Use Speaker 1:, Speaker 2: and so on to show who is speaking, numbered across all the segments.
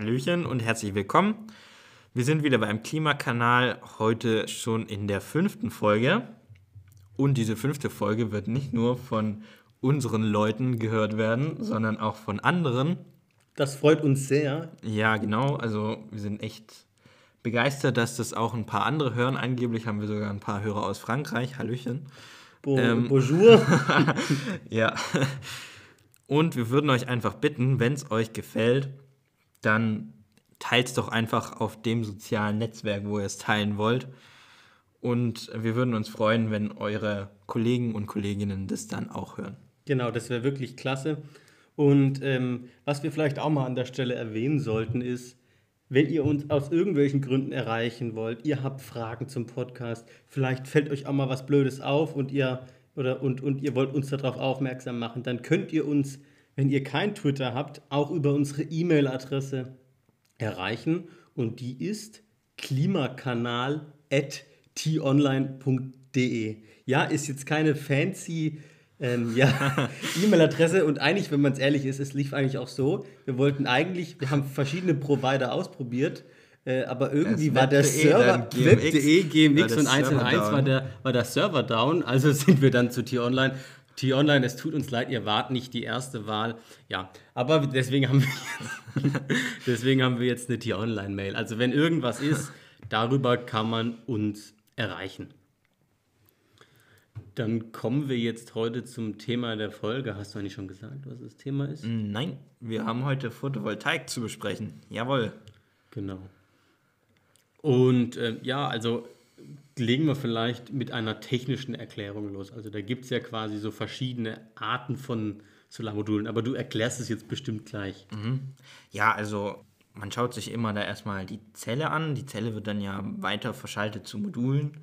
Speaker 1: Hallöchen und herzlich willkommen. Wir sind wieder beim Klimakanal, heute schon in der fünften Folge. Und diese fünfte Folge wird nicht nur von unseren Leuten gehört werden, sondern auch von anderen.
Speaker 2: Das freut uns sehr.
Speaker 1: Ja, genau. Also wir sind echt begeistert, dass das auch ein paar andere hören. Angeblich haben wir sogar ein paar Hörer aus Frankreich. Hallöchen.
Speaker 2: Bo ähm, bonjour.
Speaker 1: ja. Und wir würden euch einfach bitten, wenn es euch gefällt, dann teilt es doch einfach auf dem sozialen Netzwerk, wo ihr es teilen wollt. Und wir würden uns freuen, wenn eure Kollegen und Kolleginnen das dann auch hören.
Speaker 2: Genau, das wäre wirklich klasse. Und ähm, was wir vielleicht auch mal an der Stelle erwähnen sollten, ist, wenn ihr uns aus irgendwelchen Gründen erreichen wollt, ihr habt Fragen zum Podcast, vielleicht fällt euch auch mal was Blödes auf und ihr, oder, und, und ihr wollt uns darauf aufmerksam machen, dann könnt ihr uns wenn ihr kein Twitter habt, auch über unsere E-Mail-Adresse erreichen. Und die ist klimakanal.tonline.de. Ja, ist jetzt keine fancy ähm, ja, E-Mail-Adresse. Und eigentlich, wenn man es ehrlich ist, es lief eigentlich auch so. Wir wollten eigentlich, wir haben verschiedene Provider ausprobiert, äh, aber irgendwie war der Server
Speaker 1: web.de, GMX und 101 war der, war der Server down, also sind wir dann zu T-Online T-Online, es tut uns leid, ihr wart nicht die erste Wahl. Ja, aber deswegen haben wir, deswegen haben wir jetzt eine T-Online-Mail. Also wenn irgendwas ist, darüber kann man uns erreichen. Dann kommen wir jetzt heute zum Thema der Folge. Hast du eigentlich schon gesagt, was das Thema ist?
Speaker 2: Nein, wir haben heute Photovoltaik zu besprechen. Jawohl.
Speaker 1: Genau. Und äh, ja, also legen wir vielleicht mit einer technischen Erklärung los. Also da gibt es ja quasi so verschiedene Arten von Solarmodulen, aber du erklärst es jetzt bestimmt gleich.
Speaker 2: Mhm. Ja, also man schaut sich immer da erstmal die Zelle an. Die Zelle wird dann ja weiter verschaltet zu Modulen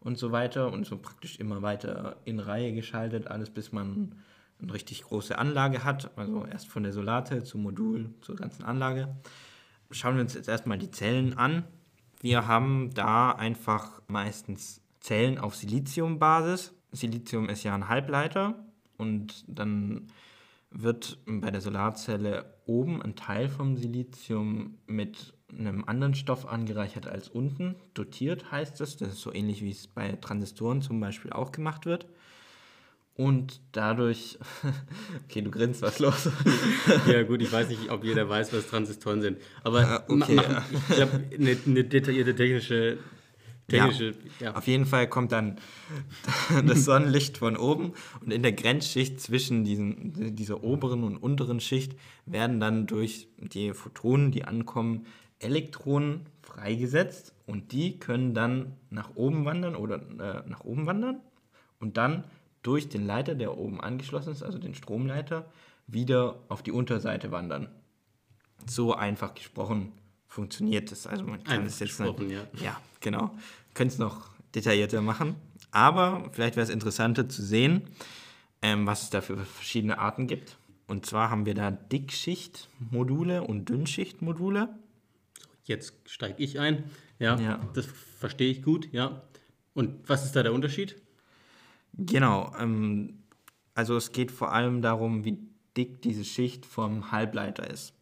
Speaker 2: und so weiter und so praktisch immer weiter in Reihe geschaltet, alles bis man eine richtig große Anlage hat. Also erst von der Solarzelle zum Modul zur ganzen Anlage. Schauen wir uns jetzt erstmal die Zellen an. Wir haben da einfach meistens Zellen auf Siliziumbasis. Silizium ist ja ein Halbleiter und dann wird bei der Solarzelle oben ein Teil vom Silizium mit einem anderen Stoff angereichert als unten. Dotiert heißt das. Das ist so ähnlich wie es bei Transistoren zum Beispiel auch gemacht wird. Und dadurch, okay, du grinst, was los?
Speaker 1: ja, gut, ich weiß nicht, ob jeder weiß, was Transistoren sind. Aber ah, okay, ja. ich glaube, eine, eine, detaillierte technische. technische
Speaker 2: ja. ja. Auf jeden Fall kommt dann das Sonnenlicht von oben und in der Grenzschicht zwischen diesen, dieser oberen und unteren Schicht werden dann durch die Photonen, die ankommen, Elektronen freigesetzt und die können dann nach oben wandern oder äh, nach oben wandern und dann durch den Leiter, der oben angeschlossen ist, also den Stromleiter, wieder auf die Unterseite wandern. So einfach gesprochen funktioniert das. Also man kann es jetzt nicht, ja. ja, genau. Könnte es noch detaillierter machen. Aber vielleicht wäre es interessanter zu sehen, ähm, was es da für verschiedene Arten gibt. Und zwar haben wir da Dickschichtmodule und Dünnschichtmodule.
Speaker 1: Jetzt steige ich ein. Ja, ja, das verstehe ich gut. Ja. Und was ist da der Unterschied?
Speaker 2: Genau. Ähm, also es geht vor allem darum, wie dick diese Schicht vom Halbleiter ist.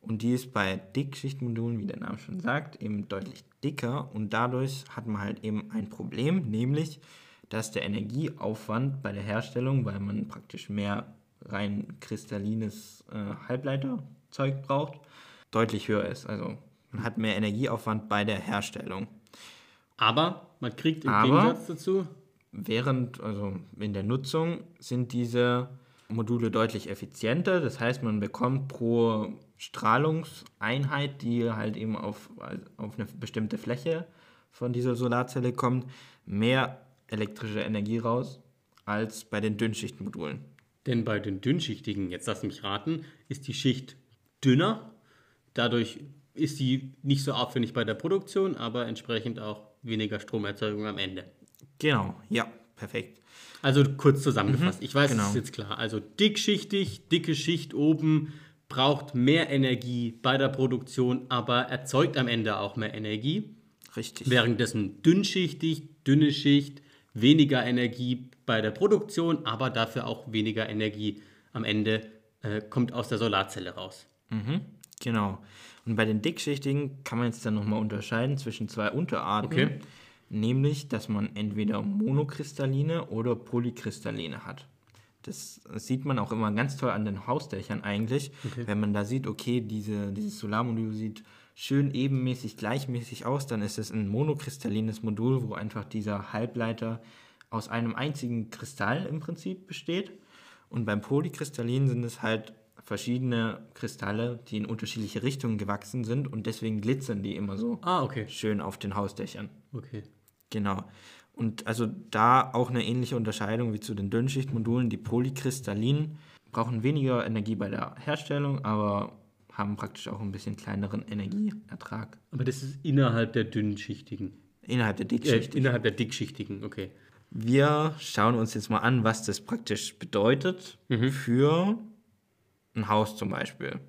Speaker 2: Und die ist bei Dickschichtmodulen, wie der Name schon sagt, eben deutlich dicker und dadurch hat man halt eben ein Problem, nämlich dass der Energieaufwand bei der Herstellung, weil man praktisch mehr rein kristallines äh, Halbleiterzeug braucht, deutlich höher ist. Also man hat mehr Energieaufwand bei der Herstellung.
Speaker 1: Aber man kriegt im Aber Gegensatz dazu
Speaker 2: während, also in der Nutzung, sind diese Module deutlich effizienter. Das heißt, man bekommt pro Strahlungseinheit, die halt eben auf, auf eine bestimmte Fläche von dieser Solarzelle kommt, mehr elektrische Energie raus als bei den Dünnschichtmodulen.
Speaker 1: Denn bei den dünnschichtigen, jetzt lass mich raten, ist die Schicht dünner. Dadurch ist sie nicht so aufwendig bei der Produktion, aber entsprechend auch weniger Stromerzeugung am Ende.
Speaker 2: Genau, ja, perfekt.
Speaker 1: Also kurz zusammengefasst, mhm, ich weiß, genau. es ist jetzt klar. Also dickschichtig, dicke Schicht oben braucht mehr Energie bei der Produktion, aber erzeugt am Ende auch mehr Energie.
Speaker 2: Richtig.
Speaker 1: Währenddessen dünnschichtig, dünne Schicht, weniger Energie bei der Produktion, aber dafür auch weniger Energie am Ende äh, kommt aus der Solarzelle raus.
Speaker 2: Mhm, genau. Und bei den dickschichtigen kann man jetzt dann nochmal unterscheiden zwischen zwei Unterarten. Okay. Nämlich, dass man entweder monokristalline oder polykristalline hat. Das, sieht man auch immer ganz toll an den Hausdächern eigentlich, okay. wenn man da sieht, okay, diese, dieses Solarmodul sieht schön ebenmäßig, gleichmäßig aus, dann ist es ein monokristallines Modul, wo einfach dieser Halbleiter aus einem einzigen Kristall im Prinzip besteht. Und beim Polykristallin sind es halt verschiedene Kristalle, die in unterschiedliche Richtungen gewachsen sind und deswegen glitzern die immer so
Speaker 1: ah, okay.
Speaker 2: schön auf den Hausdächern.
Speaker 1: Okay.
Speaker 2: Genau. Und also da auch eine ähnliche Unterscheidung wie zu den Dünnschichtmodulen. Die Polykristallinen brauchen weniger Energie bei der Herstellung, aber haben praktisch auch ein bisschen kleineren Energieertrag.
Speaker 1: Aber das ist innerhalb der dünnschichtigen.
Speaker 2: Innerhalb der dickschichtigen.
Speaker 1: Äh, innerhalb der dickschichtigen, okay.
Speaker 2: Wir schauen uns jetzt mal an, was das praktisch bedeutet mhm. für ein Haus zum Beispiel,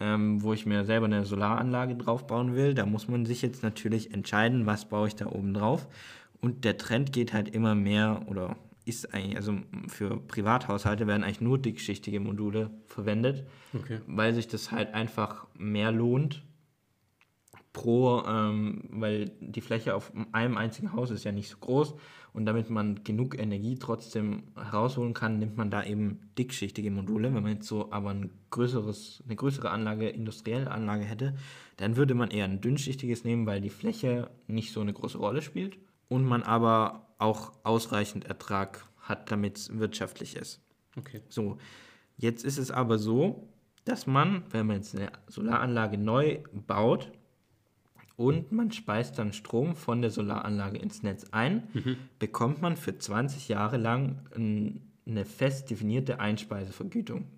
Speaker 2: ähm, wo ich mir selber eine Solaranlage drauf bauen will. Da muss man sich jetzt natürlich entscheiden, was baue ich da oben drauf. Und der Trend geht halt immer mehr oder ist eigentlich, also für Privathaushalte werden eigentlich nur dickschichtige Module verwendet, okay. weil sich das halt einfach mehr lohnt pro, ähm, weil die Fläche auf einem einzigen Haus ist ja nicht so groß und damit man genug Energie trotzdem herausholen kann, nimmt man da eben dickschichtige Module. Wenn man jetzt so aber ein größeres, eine größere Anlage, industrielle Anlage hätte, dann würde man eher ein dünnschichtiges nehmen, weil die Fläche nicht so eine große Rolle spielt und man aber auch ausreichend Ertrag hat, damit es wirtschaftlich ist.
Speaker 1: Okay.
Speaker 2: So, jetzt ist es aber so, dass man, wenn man jetzt eine Solaranlage neu baut, und man speist dann Strom von der Solaranlage ins Netz ein, mhm. bekommt man für 20 Jahre lang eine fest definierte Einspeisevergütung.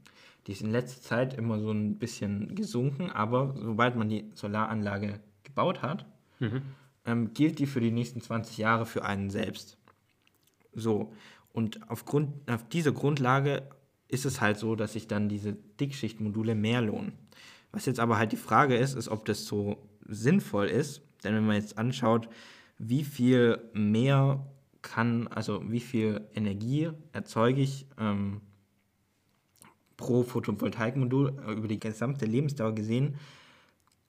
Speaker 2: Die ist in letzter Zeit immer so ein bisschen gesunken, aber sobald man die Solaranlage gebaut hat, mhm. ähm, gilt die für die nächsten 20 Jahre für einen selbst. So, und aufgrund, auf dieser Grundlage ist es halt so, dass sich dann diese Dickschichtmodule mehr lohnen. Was jetzt aber halt die Frage ist, ist, ob das so sinnvoll ist. Denn wenn man jetzt anschaut, wie viel mehr kann, also wie viel Energie erzeuge ich ähm, pro Photovoltaikmodul äh, über die gesamte Lebensdauer gesehen,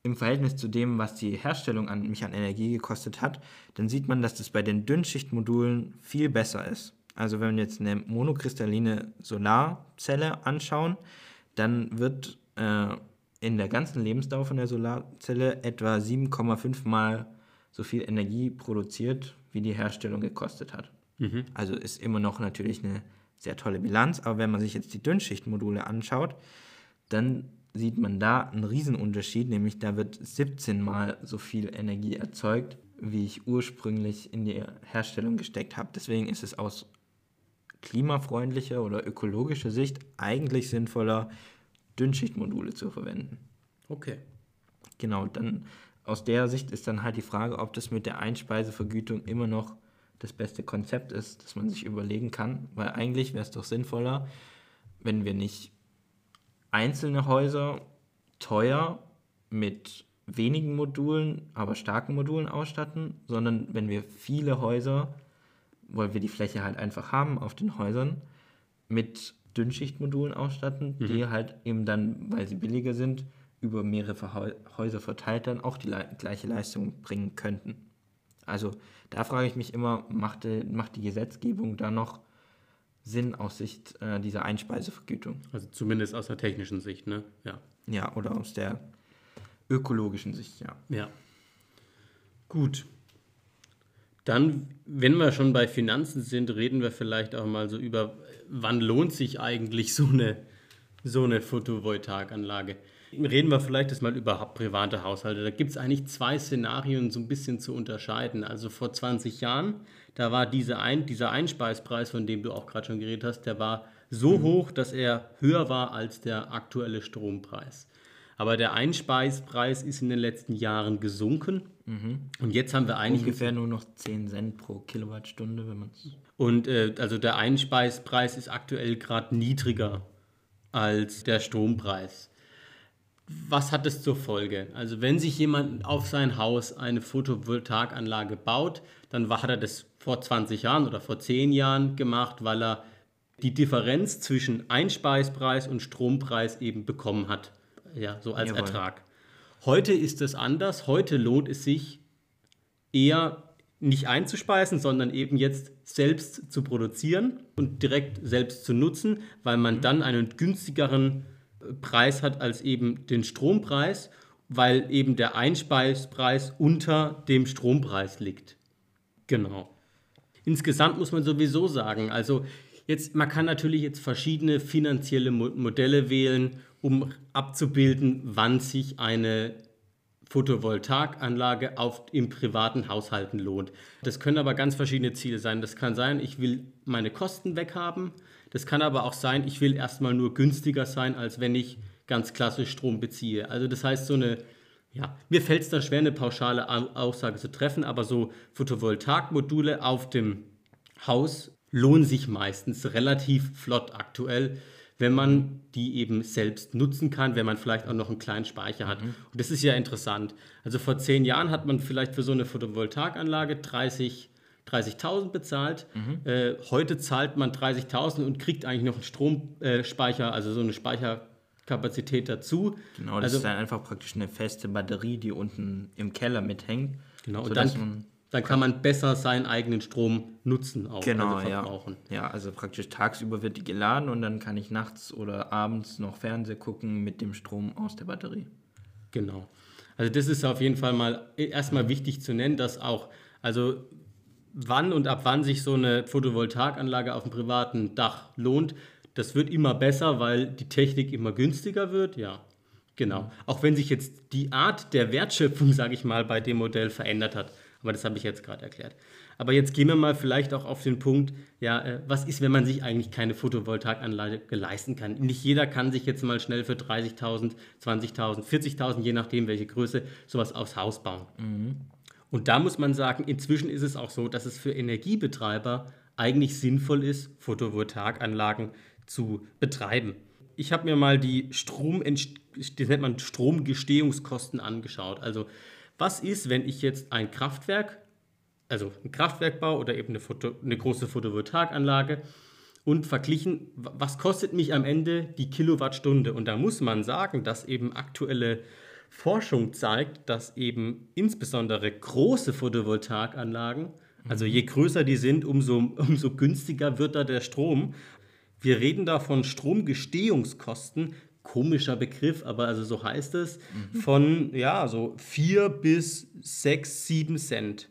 Speaker 2: im Verhältnis zu dem, was die Herstellung an mich an Energie gekostet hat, dann sieht man, dass das bei den Dünnschichtmodulen viel besser ist. Also wenn wir jetzt eine monokristalline Solarzelle anschauen, dann wird äh, in der ganzen Lebensdauer von der Solarzelle etwa 7,5 mal so viel Energie produziert, wie die Herstellung gekostet hat. Mhm. Also ist immer noch natürlich eine sehr tolle Bilanz, aber wenn man sich jetzt die Dünnschichtmodule anschaut, dann sieht man da einen Riesenunterschied, nämlich da wird 17 mal so viel Energie erzeugt, wie ich ursprünglich in die Herstellung gesteckt habe. Deswegen ist es aus klimafreundlicher oder ökologischer Sicht eigentlich sinnvoller, Dünnschichtmodule zu verwenden.
Speaker 1: Okay.
Speaker 2: Genau, dann aus der Sicht ist dann halt die Frage, ob das mit der Einspeisevergütung immer noch das beste Konzept ist, das man sich überlegen kann, weil eigentlich wäre es doch sinnvoller, wenn wir nicht einzelne Häuser teuer mit wenigen Modulen, aber starken Modulen ausstatten, sondern wenn wir viele Häuser, weil wir die Fläche halt einfach haben auf den Häusern, mit Dünnschichtmodulen ausstatten, mhm. die halt eben dann, weil sie billiger sind, über mehrere Häuser verteilt dann auch die le gleiche Leistung bringen könnten. Also da frage ich mich immer, macht die, macht die Gesetzgebung da noch Sinn aus Sicht äh, dieser Einspeisevergütung?
Speaker 1: Also zumindest aus der technischen Sicht, ne? Ja.
Speaker 2: Ja, oder aus der ökologischen Sicht, ja.
Speaker 1: Ja. Gut. Dann, wenn wir schon bei Finanzen sind, reden wir vielleicht auch mal so über, wann lohnt sich eigentlich so eine, so eine Photovoltaikanlage. Reden wir vielleicht jetzt mal über private Haushalte. Da gibt es eigentlich zwei Szenarien so ein bisschen zu unterscheiden. Also vor 20 Jahren, da war diese ein, dieser Einspeispreis, von dem du auch gerade schon geredet hast, der war so mhm. hoch, dass er höher war als der aktuelle Strompreis. Aber der Einspeispreis ist in den letzten Jahren gesunken. Mhm. Und jetzt haben wir eigentlich.
Speaker 2: Ungefähr nur noch 10 Cent pro Kilowattstunde, wenn man es.
Speaker 1: Und äh, also der Einspeispreis ist aktuell gerade niedriger als der Strompreis. Was hat das zur Folge? Also wenn sich jemand auf sein Haus eine Photovoltaikanlage baut, dann hat er das vor 20 Jahren oder vor 10 Jahren gemacht, weil er die Differenz zwischen Einspeispreis und Strompreis eben bekommen hat ja, so als Jawohl. Ertrag. Heute ist es anders. Heute lohnt es sich eher nicht einzuspeisen, sondern eben jetzt selbst zu produzieren und direkt selbst zu nutzen, weil man mhm. dann einen günstigeren äh, Preis hat als eben den Strompreis, weil eben der Einspeispreis unter dem Strompreis liegt. Genau. Insgesamt muss man sowieso sagen, also jetzt, man kann natürlich jetzt verschiedene finanzielle Modelle wählen, um abzubilden, wann sich eine Photovoltaikanlage auf, im privaten Haushalten lohnt. Das können aber ganz verschiedene Ziele sein. Das kann sein, ich will meine Kosten weghaben. Das kann aber auch sein, ich will erstmal nur günstiger sein, als wenn ich ganz klassisch Strom beziehe. Also das heißt, so eine, ja, mir fällt es da schwer, eine pauschale Aussage zu treffen, aber so Photovoltaikmodule auf dem Haus lohnen sich meistens relativ flott aktuell wenn man die eben selbst nutzen kann, wenn man vielleicht auch noch einen kleinen Speicher hat. Mhm. Und das ist ja interessant. Also vor zehn Jahren hat man vielleicht für so eine Photovoltaikanlage 30 30.000 bezahlt. Mhm. Äh, heute zahlt man 30.000 und kriegt eigentlich noch einen Stromspeicher, äh, also so eine Speicherkapazität dazu.
Speaker 2: Genau, das
Speaker 1: also,
Speaker 2: ist dann einfach praktisch eine feste Batterie, die unten im Keller mithängt.
Speaker 1: Genau, und dann, dann kann man besser seinen eigenen Strom nutzen,
Speaker 2: auch genau, also verbrauchen. Ja. ja, also praktisch tagsüber wird die geladen und dann kann ich nachts oder abends noch Fernsehen gucken mit dem Strom aus der Batterie.
Speaker 1: Genau. Also das ist auf jeden Fall mal erstmal wichtig zu nennen, dass auch, also wann und ab wann sich so eine Photovoltaikanlage auf dem privaten Dach lohnt, das wird immer besser, weil die Technik immer günstiger wird, ja. Genau. Auch wenn sich jetzt die Art der Wertschöpfung, sage ich mal, bei dem Modell verändert hat. Aber das habe ich jetzt gerade erklärt. Aber jetzt gehen wir mal vielleicht auch auf den Punkt, ja, äh, was ist, wenn man sich eigentlich keine Photovoltaikanlage leisten kann? Nicht jeder kann sich jetzt mal schnell für 30.000, 20.000, 40.000, je nachdem welche Größe, sowas aufs Haus bauen. Mhm. Und da muss man sagen, inzwischen ist es auch so, dass es für Energiebetreiber eigentlich sinnvoll ist, Photovoltaikanlagen zu betreiben. Ich habe mir mal die Strom, das nennt man Stromgestehungskosten angeschaut. Also was ist, wenn ich jetzt ein Kraftwerk, also ein Kraftwerk baue oder eben eine, Foto, eine große Photovoltaikanlage und verglichen, was kostet mich am Ende die Kilowattstunde? Und da muss man sagen, dass eben aktuelle Forschung zeigt, dass eben insbesondere große Photovoltaikanlagen, also je größer die sind, umso, umso günstiger wird da der Strom. Wir reden da von Stromgestehungskosten komischer Begriff, aber also so heißt es, mhm. von ja, so 4 bis 6, 7 Cent.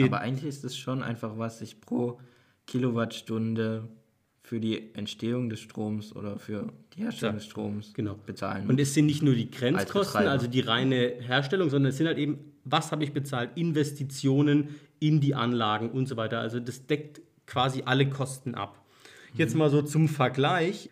Speaker 2: Aber eigentlich ist es schon einfach, was ich pro Kilowattstunde für die Entstehung des Stroms oder für die Herstellung ja, des Stroms
Speaker 1: genau. bezahlen. Und es sind nicht nur die Grenzkosten, also die reine Herstellung, sondern es sind halt eben, was habe ich bezahlt? Investitionen in die Anlagen und so weiter. Also das deckt quasi alle Kosten ab. Jetzt mhm. mal so zum Vergleich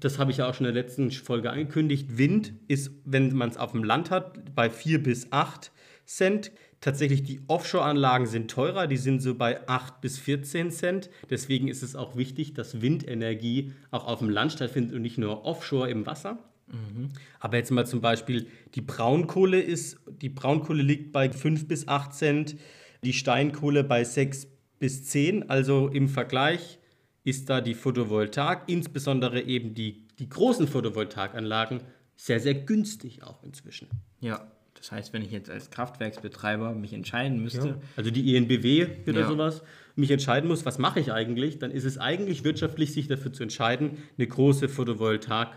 Speaker 1: das habe ich ja auch schon in der letzten Folge angekündigt, Wind ist, wenn man es auf dem Land hat, bei 4 bis 8 Cent. Tatsächlich die Offshore-Anlagen sind teurer, die sind so bei 8 bis 14 Cent. Deswegen ist es auch wichtig, dass Windenergie auch auf dem Land stattfindet und nicht nur offshore im Wasser. Mhm. Aber jetzt mal zum Beispiel die Braunkohle ist, die Braunkohle liegt bei 5 bis 8 Cent, die Steinkohle bei 6 bis 10. Also im Vergleich ist da die Photovoltaik, insbesondere eben die, die großen Photovoltaikanlagen, sehr, sehr günstig auch inzwischen.
Speaker 2: Ja, das heißt, wenn ich jetzt als Kraftwerksbetreiber mich entscheiden müsste. Ja.
Speaker 1: Also die ENBW oder ja. sowas, mich entscheiden muss, was mache ich eigentlich, dann ist es eigentlich wirtschaftlich, sich dafür zu entscheiden, eine große Photovoltaik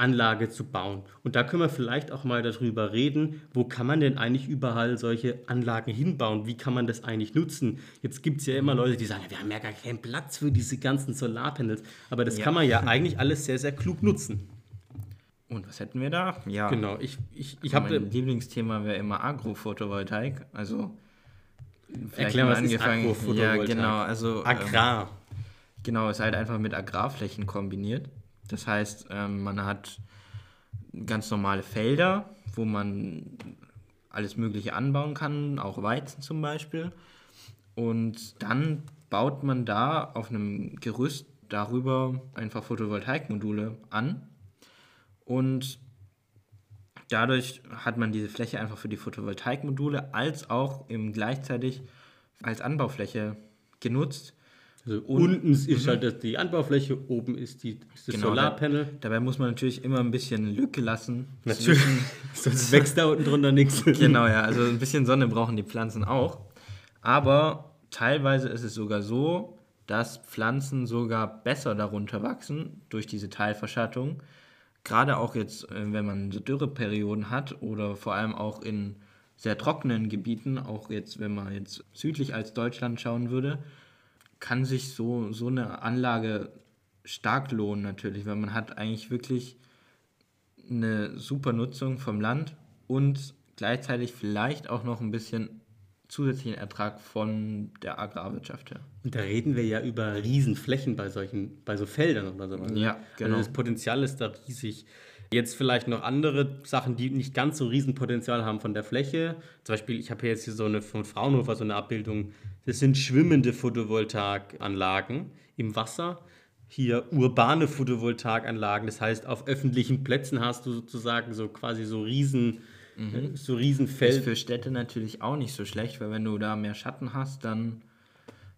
Speaker 1: Anlage zu bauen. Und da können wir vielleicht auch mal darüber reden, wo kann man denn eigentlich überall solche Anlagen hinbauen? Wie kann man das eigentlich nutzen? Jetzt gibt es ja immer Leute, die sagen, wir haben ja gar keinen Platz für diese ganzen Solarpanels. Aber das ja. kann man ja eigentlich alles sehr, sehr klug nutzen.
Speaker 2: Und was hätten wir da?
Speaker 1: Ja. Genau, ich, ich, ich
Speaker 2: habe. Mein Lieblingsthema wäre immer Agrophotovoltaik. Also.
Speaker 1: Erklären, was angefangen. ist
Speaker 2: Agrophotovoltaik? Ja, genau. Also,
Speaker 1: Agrar.
Speaker 2: Ähm, genau, ist halt einfach mit Agrarflächen kombiniert. Das heißt, ähm, man hat ganz normale Felder, wo man alles Mögliche anbauen kann, auch Weizen zum Beispiel. Und dann baut man da auf einem Gerüst darüber einfach Photovoltaikmodule an. Und dadurch hat man diese Fläche einfach für die Photovoltaikmodule als auch eben gleichzeitig als Anbaufläche genutzt
Speaker 1: Also unten ist mhm. halt die Anbaufläche, oben ist, die, ist das genau, Solarpanel. Da,
Speaker 2: dabei muss man natürlich immer ein bisschen Lücke lassen.
Speaker 1: Natürlich, sonst wächst da unten drunter nichts.
Speaker 2: Genau, ja, also ein bisschen Sonne brauchen die Pflanzen auch. Aber teilweise ist es sogar so, dass Pflanzen sogar besser darunter wachsen durch diese Teilverschattung. Gerade auch jetzt, äh, wenn man so Dürreperioden hat oder vor allem auch in sehr trockenen Gebieten, auch jetzt, wenn man jetzt südlich als Deutschland schauen würde, kann sich so, so eine Anlage stark lohnen natürlich, weil man hat eigentlich wirklich eine super Nutzung vom Land und gleichzeitig vielleicht auch noch ein bisschen zusätzlichen Ertrag von der Agrarwirtschaft her.
Speaker 1: Und da reden wir ja über Riesenflächen bei solchen, bei so Feldern oder so.
Speaker 2: Ja, also genau.
Speaker 1: Also das Potenzial ist da riesig. Jetzt vielleicht noch andere Sachen, die nicht ganz so Riesenpotenzial haben von der Fläche. Zum Beispiel, ich habe hier jetzt hier so eine von Fraunhofer so eine Abbildung. Das sind schwimmende Photovoltaikanlagen im Wasser. Hier urbane Photovoltaikanlagen. Das heißt, auf öffentlichen Plätzen hast du sozusagen so quasi so Riesen, mhm. so Riesenfeld.
Speaker 2: Ist für Städte natürlich auch nicht so schlecht, weil wenn du da mehr Schatten hast, dann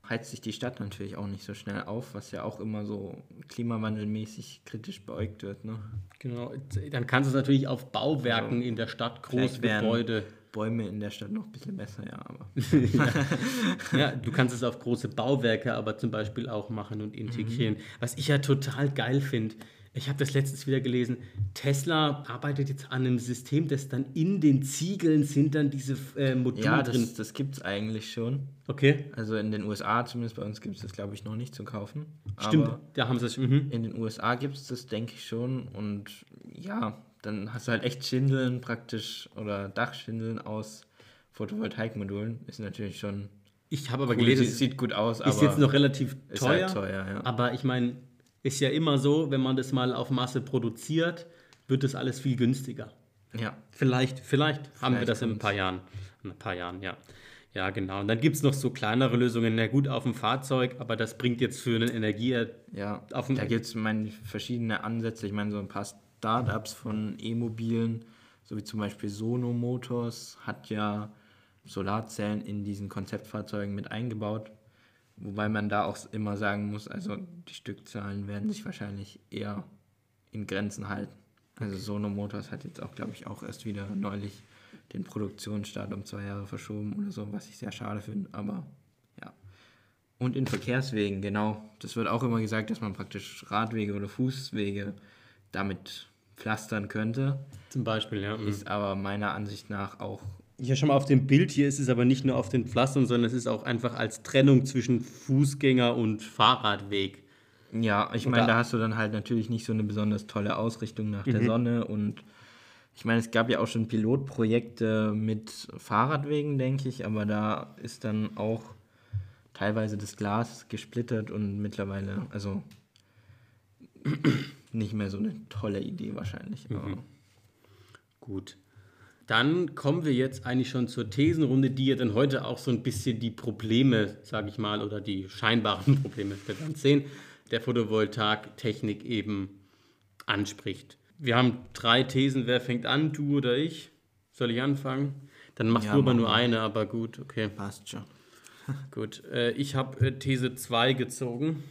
Speaker 2: heizt sich die Stadt natürlich auch nicht so schnell auf, was ja auch immer so klimawandelmäßig kritisch beäugt wird. Ne?
Speaker 1: Genau, dann kannst du es natürlich auf Bauwerken also, in der Stadt, Großgebäude.
Speaker 2: Bäume in der Stadt noch ein bisschen besser, ja. Aber.
Speaker 1: ja. ja. du kannst es auf große Bauwerke aber zum Beispiel auch machen und integrieren. Mhm. Was ich ja total geil finde, ich habe das letztens wieder gelesen. Tesla arbeitet jetzt an einem System, das dann in den Ziegeln sind dann diese äh, Module
Speaker 2: ja, das, drin. das gibt es eigentlich schon.
Speaker 1: Okay.
Speaker 2: Also in den USA, zumindest bei uns gibt es das, glaube ich, noch nicht zu kaufen.
Speaker 1: Stimmt, Aber da haben sie es. Mhm.
Speaker 2: In den USA gibt es das, denke ich schon. Und ja, dann hast du halt echt Schindeln praktisch oder Dachschindeln aus Photovoltaikmodulen. Ist natürlich schon.
Speaker 1: Ich habe aber cool, gelesen,
Speaker 2: es sieht gut aus,
Speaker 1: ist jetzt noch relativ teuer.
Speaker 2: Halt teuer ja.
Speaker 1: Aber ich meine, ist ja immer so, wenn man das mal auf Masse produziert, wird das alles viel günstiger.
Speaker 2: Ja.
Speaker 1: Vielleicht, vielleicht, vielleicht haben wir das in ein paar Jahren. In ein paar Jahren, ja. Ja, genau. Und dann gibt es noch so kleinere Lösungen. Na gut, auf dem Fahrzeug, aber das bringt jetzt für eine Energie.
Speaker 2: Ja, auf da gibt es verschiedene Ansätze. Ich meine, so ein paar Startups von E-Mobilen, so wie zum Beispiel Sono Motors, hat ja Solarzellen in diesen Konzeptfahrzeugen mit eingebaut. Wobei man da auch immer sagen muss, also die Stückzahlen werden sich wahrscheinlich eher in Grenzen halten. Also Sono Motors hat jetzt auch, glaube ich, auch erst wieder neulich den Produktionsstart um zwei Jahre verschoben oder so, was ich sehr schade finde, aber ja. Und in Verkehrswegen, genau. Das wird auch immer gesagt, dass man praktisch Radwege oder Fußwege damit pflastern könnte.
Speaker 1: Zum Beispiel, ja.
Speaker 2: Ist aber meiner Ansicht nach auch
Speaker 1: ja, schon mal auf dem Bild hier ist es aber nicht nur auf den Pflastern, sondern es ist auch einfach als Trennung zwischen Fußgänger und Fahrradweg.
Speaker 2: Ja, ich meine, da hast du dann halt natürlich nicht so eine besonders tolle Ausrichtung nach mhm. der Sonne und ich meine, es gab ja auch schon Pilotprojekte mit Fahrradwegen, denke ich, aber da ist dann auch teilweise das Glas gesplittert und mittlerweile, also nicht mehr so eine tolle Idee wahrscheinlich. Mhm.
Speaker 1: Gut. Dann kommen wir jetzt eigentlich schon zur Thesenrunde, die ja dann heute auch so ein bisschen die Probleme, sage ich mal, oder die scheinbaren Probleme, wir werden sehen, der Photovoltaiktechnik eben anspricht. Wir haben drei Thesen. Wer fängt an? Du oder ich? Soll ich anfangen? Dann machst ja, du aber nur eine, aber gut, okay.
Speaker 2: Passt schon.
Speaker 1: gut, äh, ich habe äh, These 2 gezogen.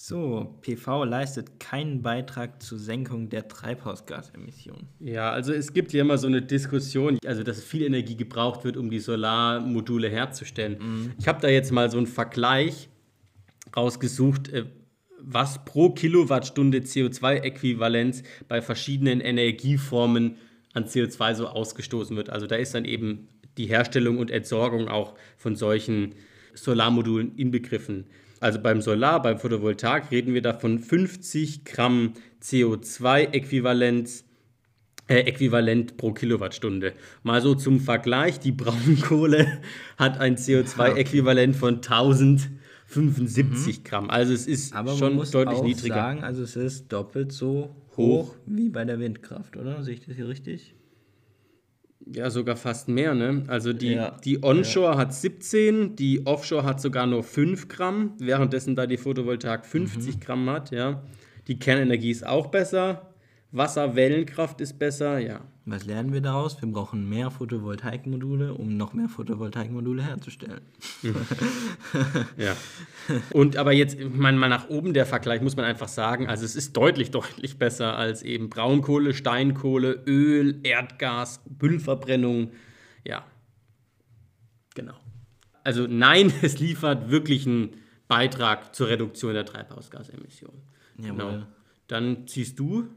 Speaker 2: So, PV leistet keinen Beitrag zur Senkung der Treibhausgasemissionen.
Speaker 1: Ja, also es gibt ja immer so eine Diskussion, also dass viel Energie gebraucht wird, um die Solarmodule herzustellen. Mhm. Ich habe da jetzt mal so einen Vergleich rausgesucht, äh, was pro Kilowattstunde CO2-Äquivalenz bei verschiedenen Energieformen an CO2 so ausgestoßen wird. Also da ist dann eben die Herstellung und Entsorgung auch von solchen Solarmodulen inbegriffen. Also beim Solar, beim Photovoltaik reden wir da von 50 Gramm CO2-Äquivalent äh, äquivalent pro Kilowattstunde. Mal so zum Vergleich, die Braunkohle hat ein CO2-Äquivalent von 1075 mhm. Gramm. Also es ist
Speaker 2: Aber schon deutlich niedriger. sagen, also es ist doppelt so hoch, hoch wie bei der Windkraft, oder? Sehe ich das hier richtig?
Speaker 1: Ja, sogar fast mehr, ne? Also die, ja. die Onshore ja. hat 17, die Offshore hat sogar nur 5 Gramm, währenddessen da die Photovoltaik 50 mhm. Gramm hat, ja. Die Kernenergie ist auch besser, Wasserwellenkraft ist besser, ja.
Speaker 2: Was lernen wir daraus? Wir brauchen mehr Photovoltaikmodule, um noch mehr Photovoltaikmodule herzustellen.
Speaker 1: ja. Und aber jetzt, mal nach oben der Vergleich, muss man einfach sagen, also es ist deutlich, deutlich besser als eben Braunkohle, Steinkohle, Öl, Erdgas, Müllverbrennung. Ja. Genau. Also nein, es liefert wirklich einen Beitrag zur Reduktion der Treibhausgasemissionen. Genau. Dann ziehst du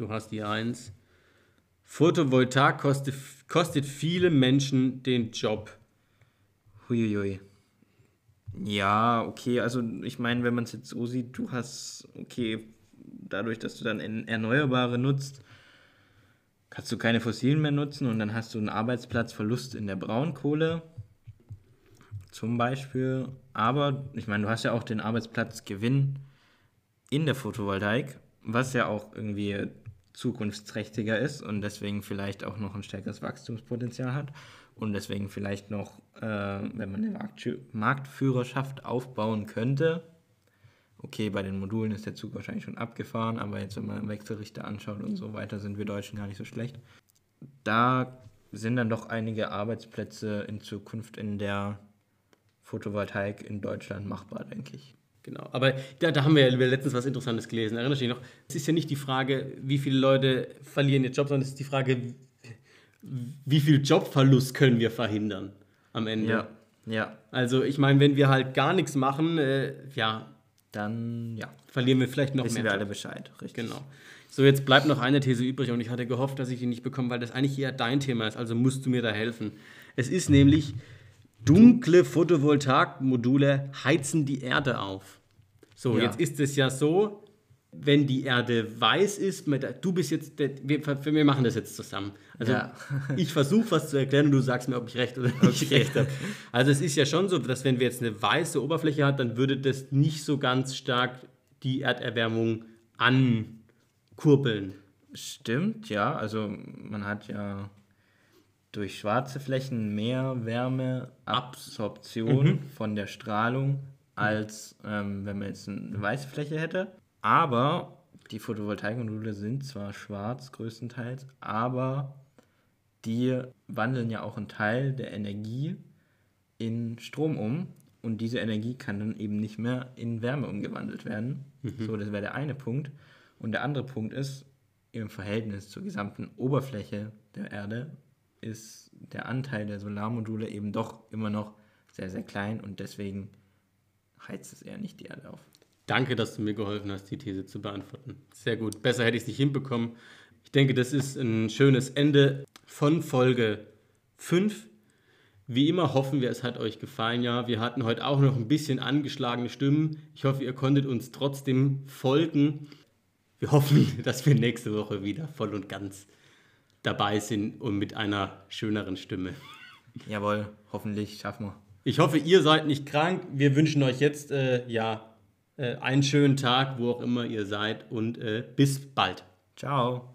Speaker 1: Du hast die 1. Photovoltaik kostet, kostet viele Menschen den Job.
Speaker 2: Huiuiui. Ja, okay, also ich meine, wenn man es jetzt so sieht, du hast, okay, dadurch, dass du dann Erneuerbare nutzt, kannst du keine fossilen mehr nutzen und dann hast du einen Arbeitsplatzverlust in der Braunkohle zum Beispiel. Aber ich meine, du hast ja auch den Arbeitsplatzgewinn in der Photovoltaik, was ja auch irgendwie zukunftsträchtiger ist und deswegen vielleicht auch noch ein stärkeres Wachstumspotenzial hat und deswegen vielleicht noch, äh, wenn man eine Marktführerschaft aufbauen könnte, okay, bei den Modulen ist der Zug wahrscheinlich schon abgefahren, aber jetzt, wenn man Wechselrichter anschaut und so weiter, sind wir Deutschen gar nicht so schlecht. Da sind dann doch einige Arbeitsplätze in Zukunft in der Photovoltaik in Deutschland machbar, denke ich.
Speaker 1: Genau, aber da, da haben wir ja letztens was Interessantes gelesen. Erinnerst du dich noch? Es ist ja nicht die Frage, wie viele Leute verlieren ihr Job, sondern es ist die Frage, wie viel Jobverlust können wir verhindern am Ende.
Speaker 2: Ja, ja.
Speaker 1: Also ich meine, wenn wir halt gar nichts machen, äh, ja,
Speaker 2: dann ja.
Speaker 1: verlieren wir vielleicht noch
Speaker 2: Wissen
Speaker 1: mehr.
Speaker 2: wir alle Bescheid,
Speaker 1: richtig. Genau. So, jetzt bleibt noch eine These übrig und ich hatte gehofft, dass ich die nicht bekomme, weil das eigentlich eher dein Thema ist, also musst du mir da helfen. Es ist nämlich Dunkle Photovoltaikmodule heizen die Erde auf. So, ja. jetzt ist es ja so, wenn die Erde weiß ist, du bist jetzt, wir, wir machen das jetzt zusammen. Also ja. ich versuche was zu erklären und du sagst mir, ob ich recht oder nicht okay. recht habe. Also es ist ja schon so, dass wenn wir jetzt eine weiße Oberfläche haben, dann würde das nicht so ganz stark die Erderwärmung ankurbeln.
Speaker 2: Stimmt, ja. Also man hat ja durch schwarze Flächen mehr Wärmeabsorption mhm. von der Strahlung, als ähm, wenn man jetzt eine weiße Fläche hätte. Aber die Photovoltaikmodule sind zwar schwarz größtenteils, aber die wandeln ja auch einen Teil der Energie in Strom um und diese Energie kann dann eben nicht mehr in Wärme umgewandelt werden. Mhm. So, das wäre der eine Punkt. Und der andere Punkt ist, im Verhältnis zur gesamten Oberfläche der Erde ist der Anteil der Solarmodule eben doch immer noch sehr, sehr klein und deswegen heizt es eher nicht die Erde auf.
Speaker 1: Danke, dass du mir geholfen hast, die These zu beantworten. Sehr gut. Besser hätte ich es nicht hinbekommen. Ich denke, das ist ein schönes Ende von Folge 5. Wie immer hoffen wir, es hat euch gefallen. Ja, wir hatten heute auch noch ein bisschen angeschlagene Stimmen. Ich hoffe, ihr konntet uns trotzdem folgen. Wir hoffen, dass wir nächste Woche wieder voll und ganz dabei sind und mit einer schöneren Stimme.
Speaker 2: Jawohl, hoffentlich schaffen wir.
Speaker 1: Ich hoffe, ihr seid nicht krank. Wir wünschen euch jetzt äh, ja äh, einen schönen Tag, wo auch immer ihr seid und äh, bis bald.
Speaker 2: Ciao.